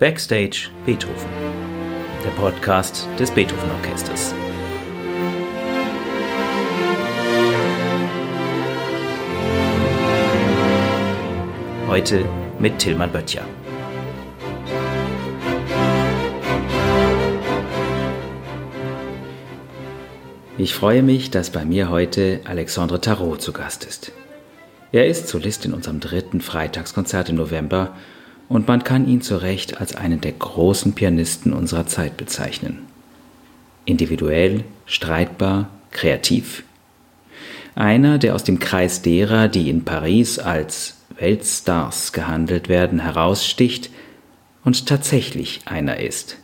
Backstage Beethoven, der Podcast des Beethoven Orchesters. Heute mit Tilman Böttcher. Ich freue mich, dass bei mir heute Alexandre Tarot zu Gast ist. Er ist Solist in unserem dritten Freitagskonzert im November und man kann ihn zu Recht als einen der großen Pianisten unserer Zeit bezeichnen. Individuell, streitbar, kreativ. Einer, der aus dem Kreis derer, die in Paris als Weltstars gehandelt werden, heraussticht und tatsächlich einer ist.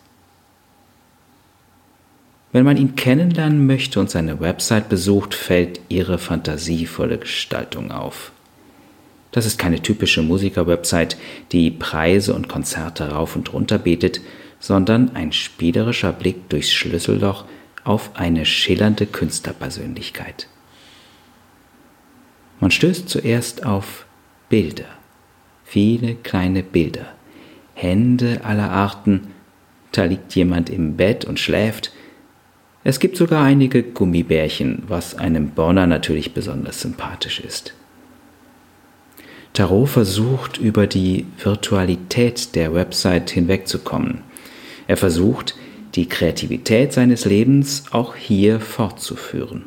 Wenn man ihn kennenlernen möchte und seine Website besucht, fällt ihre fantasievolle Gestaltung auf. Das ist keine typische Musiker-Website, die Preise und Konzerte rauf und runter betet, sondern ein spielerischer Blick durchs Schlüsselloch auf eine schillernde Künstlerpersönlichkeit. Man stößt zuerst auf Bilder, viele kleine Bilder, Hände aller Arten, da liegt jemand im Bett und schläft, es gibt sogar einige Gummibärchen, was einem Bonner natürlich besonders sympathisch ist. Tarot versucht über die Virtualität der Website hinwegzukommen. Er versucht, die Kreativität seines Lebens auch hier fortzuführen.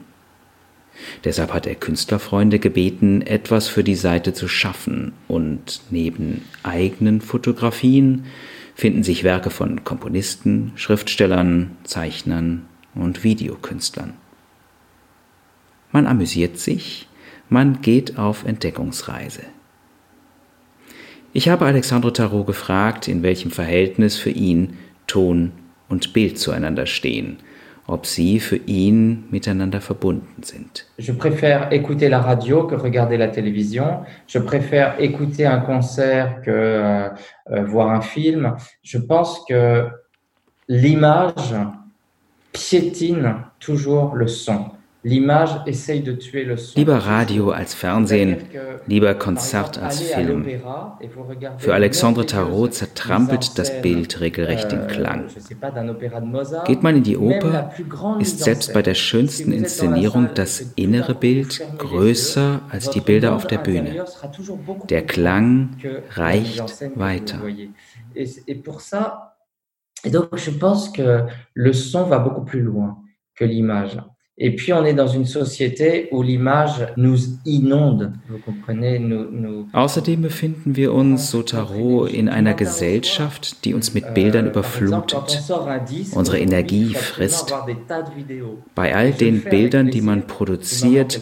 Deshalb hat er Künstlerfreunde gebeten, etwas für die Seite zu schaffen und neben eigenen Fotografien finden sich Werke von Komponisten, Schriftstellern, Zeichnern und Videokünstlern. Man amüsiert sich, man geht auf Entdeckungsreise. Ich habe Alexandre Tarot gefragt, in welchem Verhältnis für ihn Ton und Bild zueinander stehen, ob sie für ihn miteinander verbunden sind. Je préfère écouter la radio que regarder la télévision. Je préfère écouter un concert que euh, euh voir un film. Je pense que l'image piétine toujours le son. Lieber Radio als Fernsehen, lieber Konzert als Film. Für Alexandre Tarot zertrampelt das Bild regelrecht den Klang. Geht man in die Oper, ist selbst bei der schönsten Inszenierung das innere Bild größer als die Bilder auf der Bühne. Der Klang reicht weiter. Et donc, je pense que le son va beaucoup plus loin que l'image. Et puis, on est dans une société où l'image nous inonde. Vous comprenez, nous, nous Außerdem befinden wir uns, so Tarot, in einer Gesellschaft, die uns mit Bildern überflutet, unsere Energie frisst. Bei all den Bildern, die man produziert,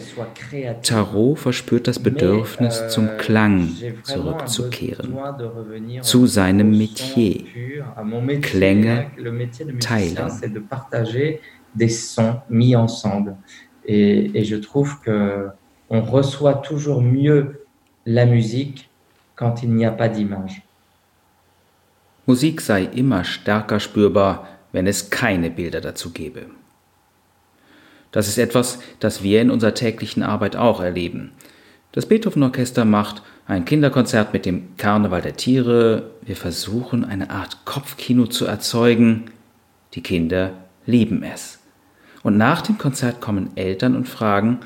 Tarot verspürt das Bedürfnis, zum euh, Klang zurückzukehren, zu seinem Metier, Klänge teilen des sons mis ensemble. Et, et je trouve que on reçoit toujours mieux la musique quand il n'y a pas d'image. Musik sei immer stärker spürbar, wenn es keine Bilder dazu gäbe. Das ist etwas, das wir in unserer täglichen Arbeit auch erleben. Das Beethoven Orchester macht ein Kinderkonzert mit dem Karneval der Tiere. Wir versuchen eine Art Kopfkino zu erzeugen. Die Kinder lieben es. Und nach dem Konzert kommen Eltern und fragen,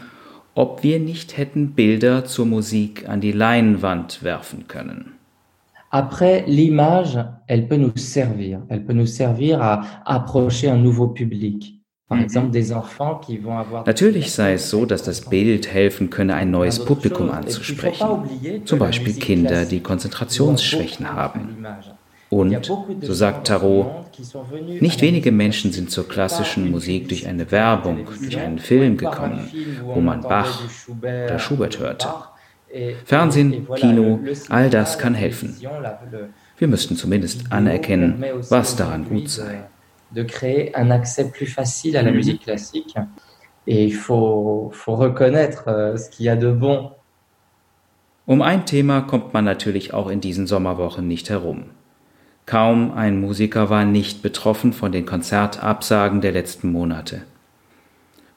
ob wir nicht hätten Bilder zur Musik an die Leinwand werfen können. Après, l'image, elle peut nous servir. Elle peut nous servir à approcher un nouveau public. Mhm. Natürlich sei es so, dass das Bild helfen könne, ein neues Publikum anzusprechen. Zum Beispiel Kinder, die Konzentrationsschwächen haben. Und, so sagt Tarot, nicht wenige Menschen sind zur klassischen Musik durch eine Werbung, durch einen Film gekommen, wo man Bach oder Schubert hörte. Fernsehen, Kino, all das kann helfen. Wir müssten zumindest anerkennen, was daran gut sei. De créer un accès plus facile à la musique classique. Et il faut, faut reconnaître euh, ce qu'il y a de bon. Um ein Thema kommt man natürlich auch in diesen Sommerwochen nicht herum. Kaum ein Musiker war nicht betroffen von den Konzertabsagen der letzten Monate.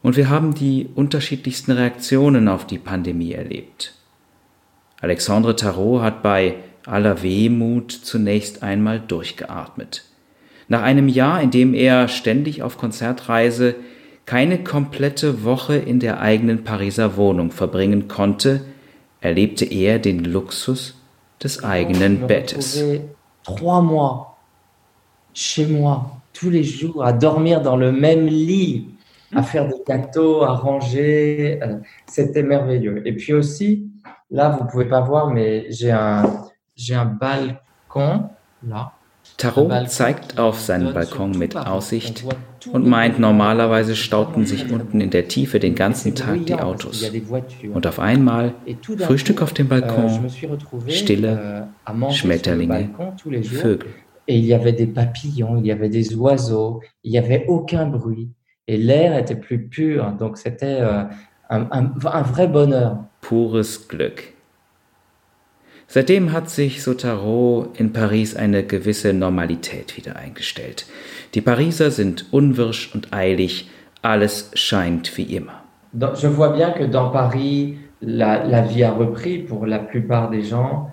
Und wir haben die unterschiedlichsten Reaktionen auf die Pandemie erlebt. Alexandre Tarot hat bei aller Wehmut zunächst einmal durchgeatmet. Nach einem Jahr, in dem er ständig auf Konzertreise keine komplette Woche in der eigenen Pariser Wohnung verbringen konnte, erlebte er den Luxus des eigenen Bettes. Trois mois chez moi, tous les jours, à dormir dans le même lit, à faire des gâteaux, à ranger. Euh, c'était merveilleux. Et puis aussi, là, vous pouvez pas voir, mais j'ai un, j'ai un balcon là. Tarot zeigt auf seinen Balkon mit Aussicht und meint, normalerweise stauten sich unten in der Tiefe den ganzen Tag die Autos. Und auf einmal Frühstück auf dem Balkon, Stille, Schmetterlinge, Vögel. Et il y avait des papillons, il y avait des oiseaux, il n'y avait aucun bruit. Et l'air était plus pur. Donc c'était euh, un, un, un vrai bonheur. Pures Glück. Seitdem hat sich Sotaro in Paris eine gewisse Normalität wieder eingestellt. Die Pariser sind unwirsch und eilig, alles scheint wie immer. Je vois bien que dans Paris, la, la vie a repris pour la plupart des gens.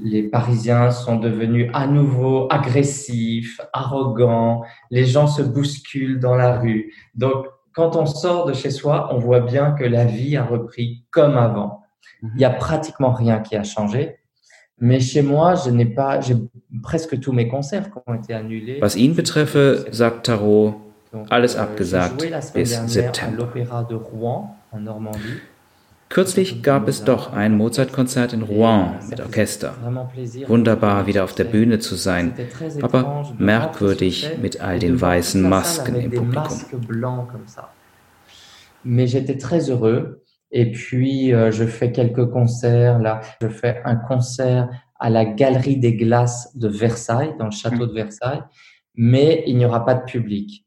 Les Parisiens sont devenus à nouveau agressifs, arrogants, les gens se bousculent dans la rue. Donc, quand on sort de chez soi, on voit bien que la vie a repris comme avant. Il n'y a pratiquement rien qui a changé. Was ihn betreffe, sagt Tarot, alles euh, abgesagt bis September. Kürzlich gab es doch ein Mozart-Konzert in Rouen mit Orchester. Wunderbar, wieder auf der Bühne zu sein, aber merkwürdig mit all den weißen Masken im Publikum. Mais j'étais très heureux Et puis, euh, je fais quelques concerts. Là, je fais un concert à la Galerie des Glaces de Versailles, dans le château de Versailles, mais il n'y aura pas de public.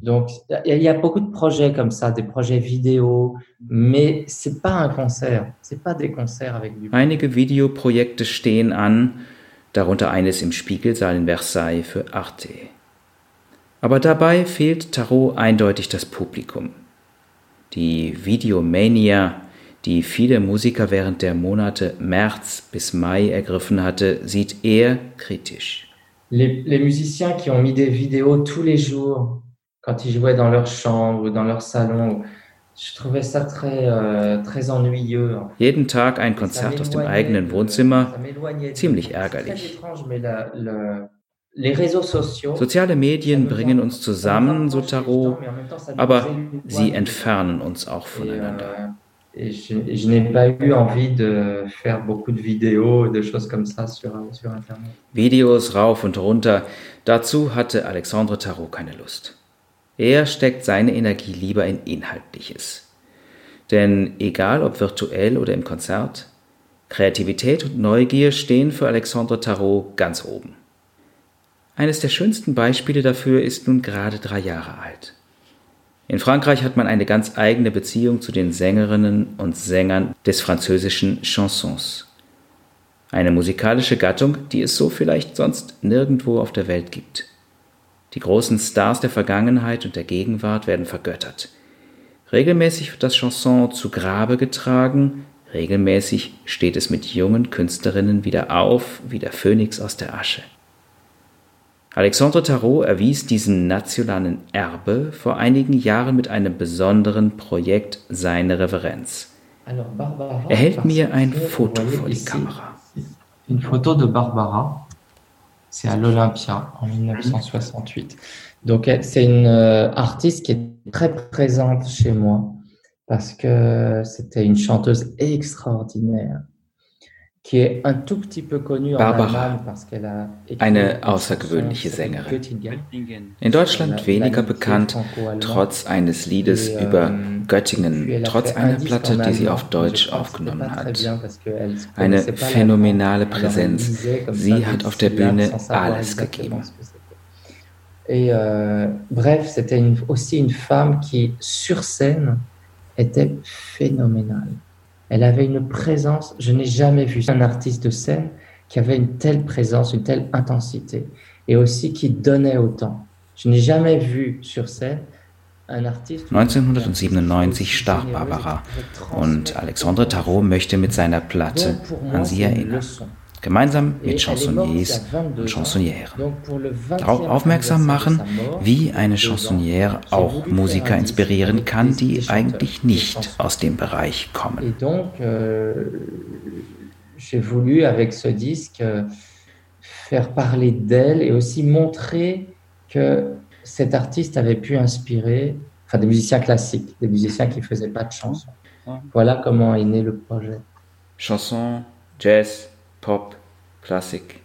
Donc, il y a beaucoup de projets comme ça, des projets vidéo, mais c'est pas un concert, c'est pas des concerts avec du. Einige Videoprojekte stehen an, darunter eines im Spiegelsaal in Versailles für Arte. Aber dabei fehlt Tarot eindeutig das Publikum. Die Videomania, die viele Musiker während der Monate März bis Mai ergriffen hatte, sieht er kritisch. Les, les musiciens qui ont mis des vidéos tous les jours, quand ils jouaient dans leur chambre ou dans leur salon, je trouvais ça très, euh, très ennuyeux. Jeden Tag ein Konzert aus dem eigenen Wohnzimmer, ziemlich ärgerlich. Soziale Medien bringen uns zusammen, so Tarot, aber sie entfernen uns auch voneinander. Euh, Internet. Videos rauf und runter, dazu hatte Alexandre Tarot keine Lust. Er steckt seine Energie lieber in Inhaltliches. Denn egal ob virtuell oder im Konzert, Kreativität und Neugier stehen für Alexandre Tarot ganz oben. Eines der schönsten Beispiele dafür ist nun gerade drei Jahre alt. In Frankreich hat man eine ganz eigene Beziehung zu den Sängerinnen und Sängern des französischen Chansons. Eine musikalische Gattung, die es so vielleicht sonst nirgendwo auf der Welt gibt. Die großen Stars der Vergangenheit und der Gegenwart werden vergöttert. Regelmäßig wird das Chanson zu Grabe getragen, regelmäßig steht es mit jungen Künstlerinnen wieder auf, wie der Phönix aus der Asche. Alexandre Tarot erwies diesen nationalen Erbe vor einigen Jahren mit einem besonderen Projekt seine Reverenz. Er hält mir ein Foto vor die Kamera. Une photo de Barbara, c'est à l'Olympia en 1968. Donc c'est une euh, artiste qui est très présente chez moi parce que c'était une chanteuse extraordinaire. Barbara, eine außergewöhnliche Sängerin. In Deutschland weniger bekannt, trotz eines Liedes über Göttingen, trotz einer Platte, die sie auf Deutsch aufgenommen hat. Eine phänomenale Präsenz. Sie hat auf der Bühne alles gegeben. Et euh, bref, c'était aussi une femme qui, sur scène, était phénoménale. Elle avait une présence, je n'ai jamais vu un artiste de scène qui avait une telle présence, une telle intensité et aussi qui donnait autant. Je n'ai jamais vu sur scène 1997 starb Barbara und Alexandre Tarot möchte mit seiner Platte an sie erinnern. Gemeinsam mit Chansonniers und Chansonnières. Darauf aufmerksam machen, wie eine Chansonnière auch Musiker inspirieren kann, die eigentlich nicht aus dem Bereich kommen. Euh, j'ai voulu avec ce disque euh, faire parler d'elle et aussi montrer que cet artiste avait pu inspirer enfin des musiciens classiques, des musiciens qui ne faisaient pas de chansons. Voilà comment est né le projet. Chanson, Jazz, Pop, Klassik.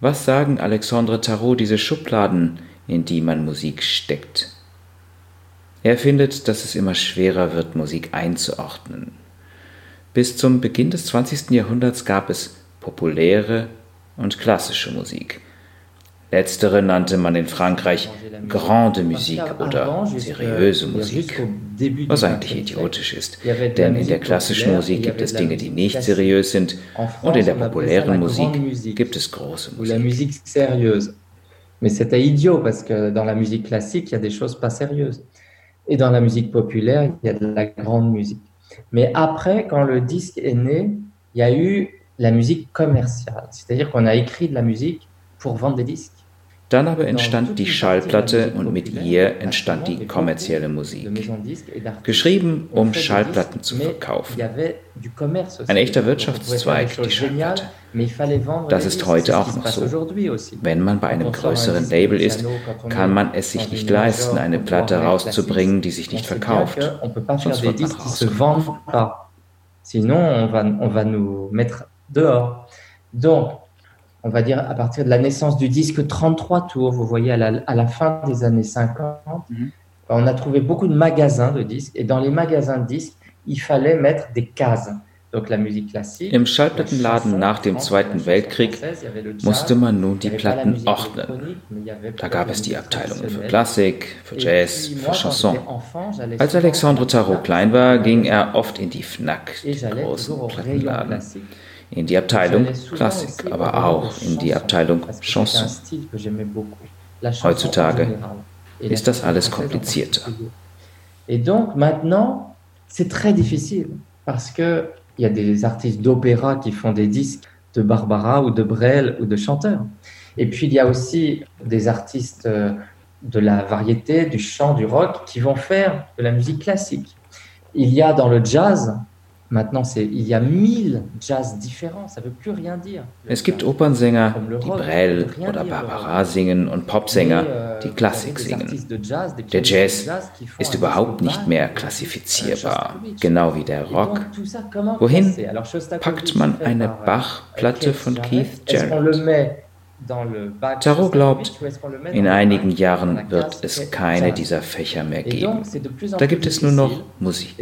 Was sagen Alexandre Tarot diese Schubladen, in die man Musik steckt? Er findet, dass es immer schwerer wird, Musik einzuordnen. Bis zum Beginn des 20. Jahrhunderts gab es populäre und klassische Musik. Letztere nannte man in Frankreich Grande Musique oder seriöse Musik, was eigentlich idiotisch ist, denn in der klassischen Musik gibt es Dinge, die nicht seriös sind und in der populären Musik gibt es große Musik. Mais c'était idiot parce que dans la musique classique, il y a des choses pas sérieuses. Et dans la musique populaire, il y a de la grande musique. Mais après, quand le disque est né, il y a eu la musique commerciale. C'est-à-dire qu'on a écrit de la musique pour vendre des disques. Dann aber entstand die Schallplatte und mit ihr entstand die kommerzielle Musik. Geschrieben, um Schallplatten zu verkaufen. Ein echter Wirtschaftszweig, die Schallplatte. Das ist heute auch noch so. Wenn man bei einem größeren Label ist, kann man es sich nicht leisten, eine Platte rauszubringen, die sich nicht verkauft. Sonst wird man rausgeworfen. Sinon, on va, on va nous mettre dehors. Donc, on va dire, à partir de la naissance du disque 33 tours, vous voyez, à la, à la fin des années 50, mhm. on a trouvé beaucoup de magasins de disques. Et dans les magasins de disques, il fallait mettre des cases. Donc la musique classique, Im Schallplattenladen nach dem Zweiten Weltkrieg musste man nun die Platten ordnen. Da gab es die Abteilungen für Klassik, für Jazz, für Chanson. Als Alexandre Tarot klein war, ging er oft in die FNAC, den großen Plattenladen in die Abteilung Klassik, aber auch in die Abteilung Chanson. Heutzutage ist das alles komplizierter. Et donc maintenant, c'est très difficile parce que il y a des artistes d'opéra qui font des disques de Barbara ou de Brel ou de chanteurs. Et puis il y a aussi des artistes euh, de la variété, du chant, du rock qui vont faire de la musique classique. Il y a dans le jazz Maintenant, il y a mille Jazz différents, ça veut plus rien dire. Es gibt Opernsänger, die Brel oder Barbara singen und Popsänger, euh, die Klassik singen. Der Jazz ist überhaupt nicht mehr klassifizierbar, genau wie der Rock. Wohin packt man eine Bach-Platte von Keith Jarrett? Tarot glaubt, in einigen Jahren wird es keine dieser Fächer mehr geben. Da gibt es nur noch Musik.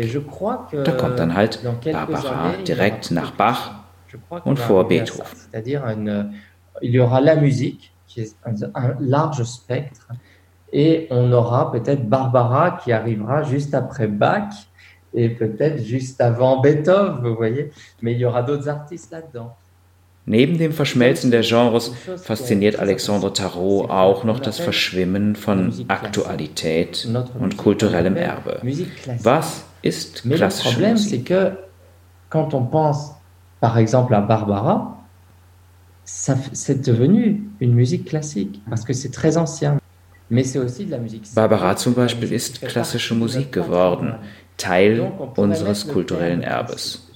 Da kommt dann halt Barbara direkt nach Bach und vor Beethoven. Il y aura la musique, qui est un large spectre, et on aura peut-être Barbara qui arrivera juste après Bach et peut-être juste avant Beethoven, vous voyez, mais il y aura d'autres artistes là-dedans. Neben dem Verschmelzen der Genres fasziniert Alexandre Tarot auch noch das Verschwimmen von Aktualität und kulturellem Erbe. Was ist klassische Musik? Quand on pense par exemple à Barbara, c'est devenu une musique classique parce que c'est très ancien. Barbara zum Beispiel ist klassische Musik geworden, Teil unseres kulturellen Erbes.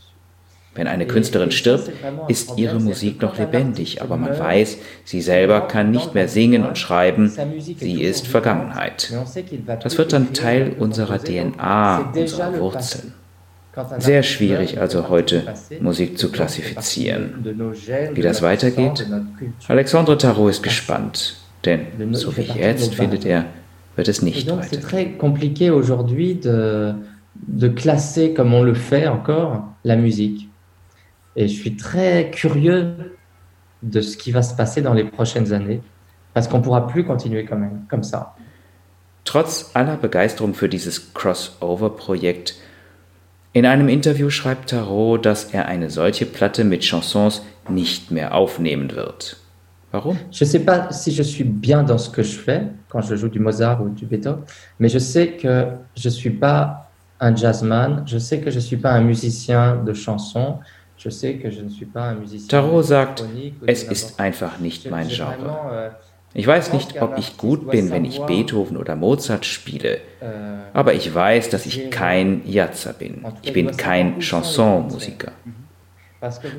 Wenn eine Künstlerin stirbt, ist ihre Musik noch lebendig, aber man weiß, sie selber kann nicht mehr singen und schreiben, sie ist Vergangenheit. Das wird dann Teil unserer DNA, unserer Wurzeln. Sehr schwierig also heute Musik zu klassifizieren. Wie das weitergeht? Alexandre Tarot ist gespannt, denn so wie jetzt findet er, wird es nicht weitergehen. de classer comme on le fait encore la musique. Et je suis très curieux de ce qui va se passer dans les prochaines années, parce qu'on ne pourra plus continuer quand même comme ça. Trotz aller Begeisterung für dieses Crossover-Projekt, in einem Interview schreibt Tarot, dass er eine solche Platte mit Chansons nicht mehr aufnehmen wird. Warum? Je ne sais pas si je suis bien dans ce que je fais quand je joue du Mozart ou du Beethoven, mais je sais que je ne suis pas un jazzman, je sais que je ne suis pas un musicien de chansons, Tarot sagt, es ist einfach nicht mein Genre. Euh, ich weiß nicht, ob ich gut bin, wenn ich Beethoven oder Mozart spiele, euh, aber ich weiß, dass ich kein Jazzer bin. Ich bin kein Chansonmusiker.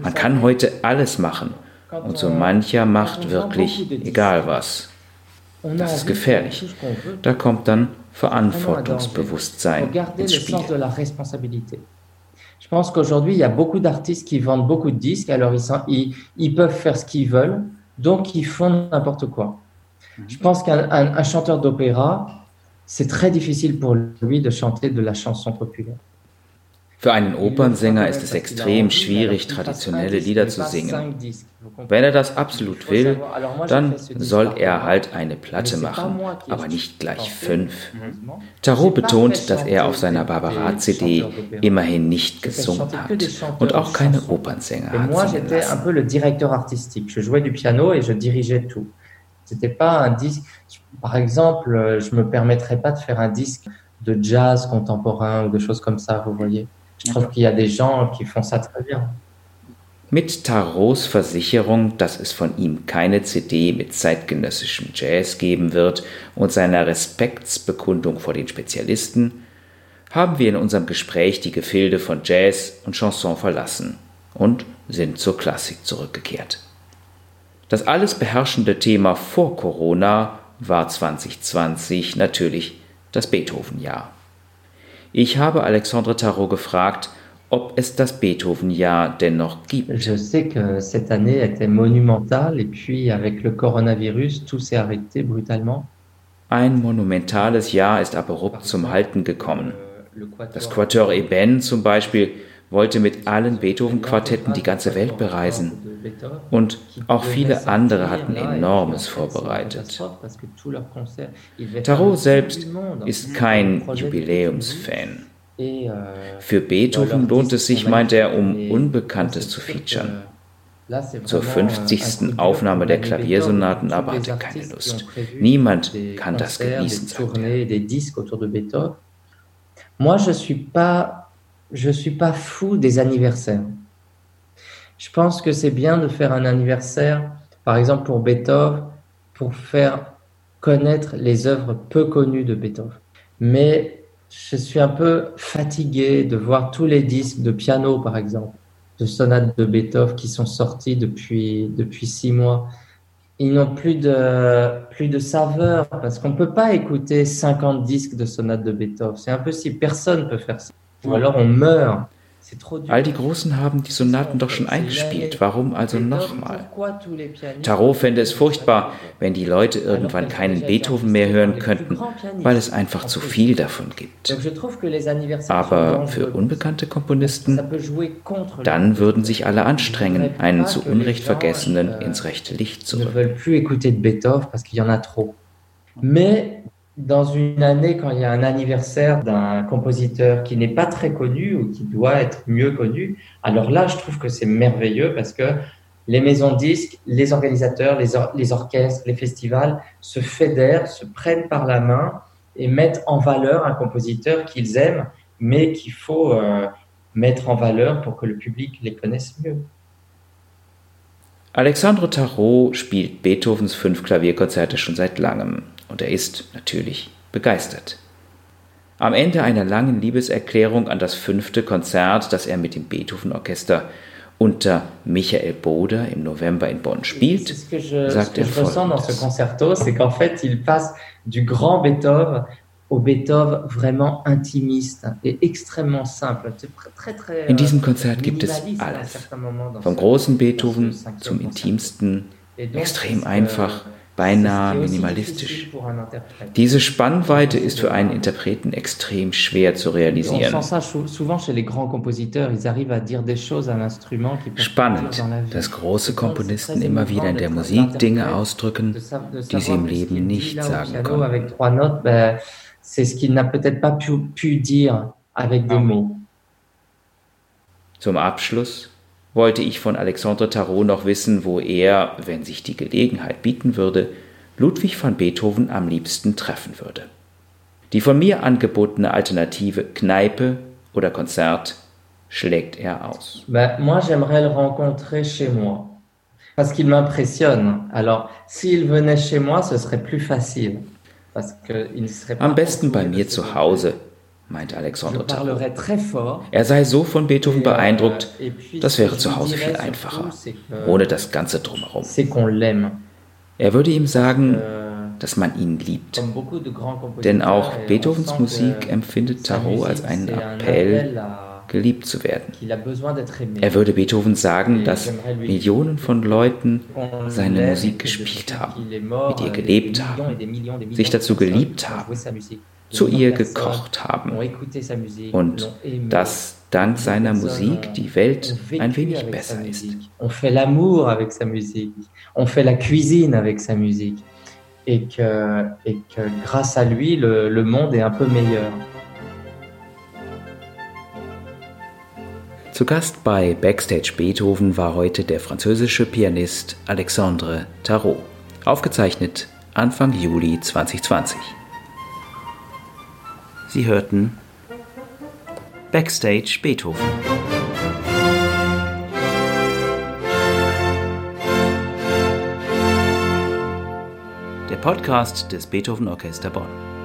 Man kann heute alles machen und so mancher macht wirklich egal was. Das ist gefährlich. Da kommt dann Verantwortungsbewusstsein ins Spiel. Je pense qu'aujourd'hui, il y a beaucoup d'artistes qui vendent beaucoup de disques, alors ils, sont, ils, ils peuvent faire ce qu'ils veulent, donc ils font n'importe quoi. Mhm. Je pense qu'un un, un chanteur d'opéra, c'est très difficile pour lui de chanter de la chanson populaire. Für einen Opernsänger ist es extrem schwierig, traditionelle Lieder zu singen. Wenn er das absolut will, dann soll er halt eine Platte machen, aber nicht gleich fünf. Tarot betont, dass er auf seiner Barbara-CD immerhin nicht gesungen hat und auch keine Opernsänger hat singen lassen. C'était pas un disque. Par exemple, je me permettrais pas de faire un disque de jazz contemporain ou de choses comme ça, vous voyez. Je trouve qu'il y a des gens qui font ça très bien. Mit Tarots Versicherung, dass es von ihm keine CD mit zeitgenössischem Jazz geben wird und seiner Respektsbekundung vor den Spezialisten, haben wir in unserem Gespräch die Gefilde von Jazz und Chanson verlassen und sind zur Klassik zurückgekehrt. Das alles beherrschende Thema vor Corona war 2020 natürlich das Beethoven-Jahr. Ich habe Alexandre Tarot gefragt, ob es das Beethoven-Jahr dennoch gibt. Je sais que cette année était monumentale et puis avec le coronavirus, tout s'est arrêté brutalement. Ein monumentales Jahr ist abrupt zum Halten gekommen. Das Quatuor Eben zum Beispiel wollte mit allen Beethoven-Quartetten die ganze Welt bereisen. Und auch viele andere hatten enormes vorbereitet. Tarot selbst ist kein Jubiläumsfan. Für Beethoven lohnt es sich, meint er, um Unbekanntes zu featuren. Zur 50. Aufnahme der Klaviersonaten aber hat er keine Lust. Niemand kann das genießen, sagt er. Moi, je suis je suis pas fou des anniversaires. Je pense que c'est bien de faire un anniversaire, par exemple pour Beethoven, pour faire connaître les œuvres peu connues de Beethoven. Mais je suis un peu fatigué de voir tous les disques de piano, par exemple, de sonates de Beethoven qui sont sortis depuis, depuis six mois. Ils n'ont plus de, plus de saveur parce qu'on ne peut pas écouter 50 disques de sonates de Beethoven. C'est impossible. Personne ne peut faire ça. All die Großen haben die Sonaten doch schon eingespielt. Warum also nochmal? Tarot fände es furchtbar, wenn die Leute irgendwann keinen Beethoven mehr hören könnten, weil es einfach zu viel davon gibt. Aber für unbekannte Komponisten, dann würden sich alle anstrengen, einen zu Unrecht Vergessenen euh, ins rechte Licht zu rücken. Dans une année, quand il y a un anniversaire d'un compositeur qui n'est pas très connu ou qui doit être mieux connu, alors là, je trouve que c'est merveilleux parce que les maisons disques, les organisateurs, les, or les, orchestres, les festivals se fédèrent, se prennent par la main et mettent en valeur un compositeur qu'ils aiment, mais qu'il faut euh, mettre en valeur pour que le public les connaisse mieux. Alexandre Tarot spielt Beethovens fünf Klavierkonzerte schon seit langem. Und er ist natürlich begeistert. Am Ende einer langen Liebeserklärung an das fünfte Konzert, das er mit dem Beethoven-Orchester unter Michael Boder im November in Bonn spielt, sagt er folgendes. concerto, c'est qu'en fait, il passe du grand Beethoven au Beethoven vraiment intimiste et extrêmement simple. Très, très, In diesem Konzert gibt es alles. Vom großen Beethoven zum intimsten, extrem einfach, beinahe minimalistisch. Diese Spannweite ist für einen Interpreten extrem schwer zu realisieren. Spannend, dass große Komponisten immer wieder in der Musik Dinge ausdrücken, die sie im Leben nicht sagen können. Zum Abschluss wollte ich von Alexandre Tarot noch wissen, wo er, wenn sich die Gelegenheit bieten würde, Ludwig van Beethoven am liebsten treffen würde. Die von mir angebotene Alternative Kneipe oder Konzert schlägt er aus. Ben, moi, j'aimerais le rencontrer chez moi. Parce qu'il m'impressionne. Alors, s'il venait chez moi, ce serait plus facile. Parce que il serait pas Am besten bei mir zu. Hause, meint Alexandre Tarot. Er sei so von Beethoven Et, euh, beeindruckt, puis, das wäre zu Hause viel einfacher, ohne das Ganze drumherum. Er würde ihm sagen, Euh, dass man ihn liebt. Denn auch Beethovens Musik empfindet Tarot als einen Appell, geliebt zu werden. Er würde Beethoven sagen, dass Millionen von Leuten seine Musik gespielt haben, mit ihr euh, gelebt haben, sich dazu geliebt haben, zu ihr gekocht haben und dass dank seiner Musik die Welt ein wenig besser ist. On fait l'amour avec sa musique. On fait la cuisine avec sa musique. Et que, et que grâce à lui, le, le monde est un peu meilleur. Zu Gast bei Backstage Beethoven war heute der französische Pianist Alexandre Tarot. Aufgezeichnet Anfang Juli 2020. Sie hörten Backstage Beethoven. Der Podcast des Beethoven Orchester Bonn.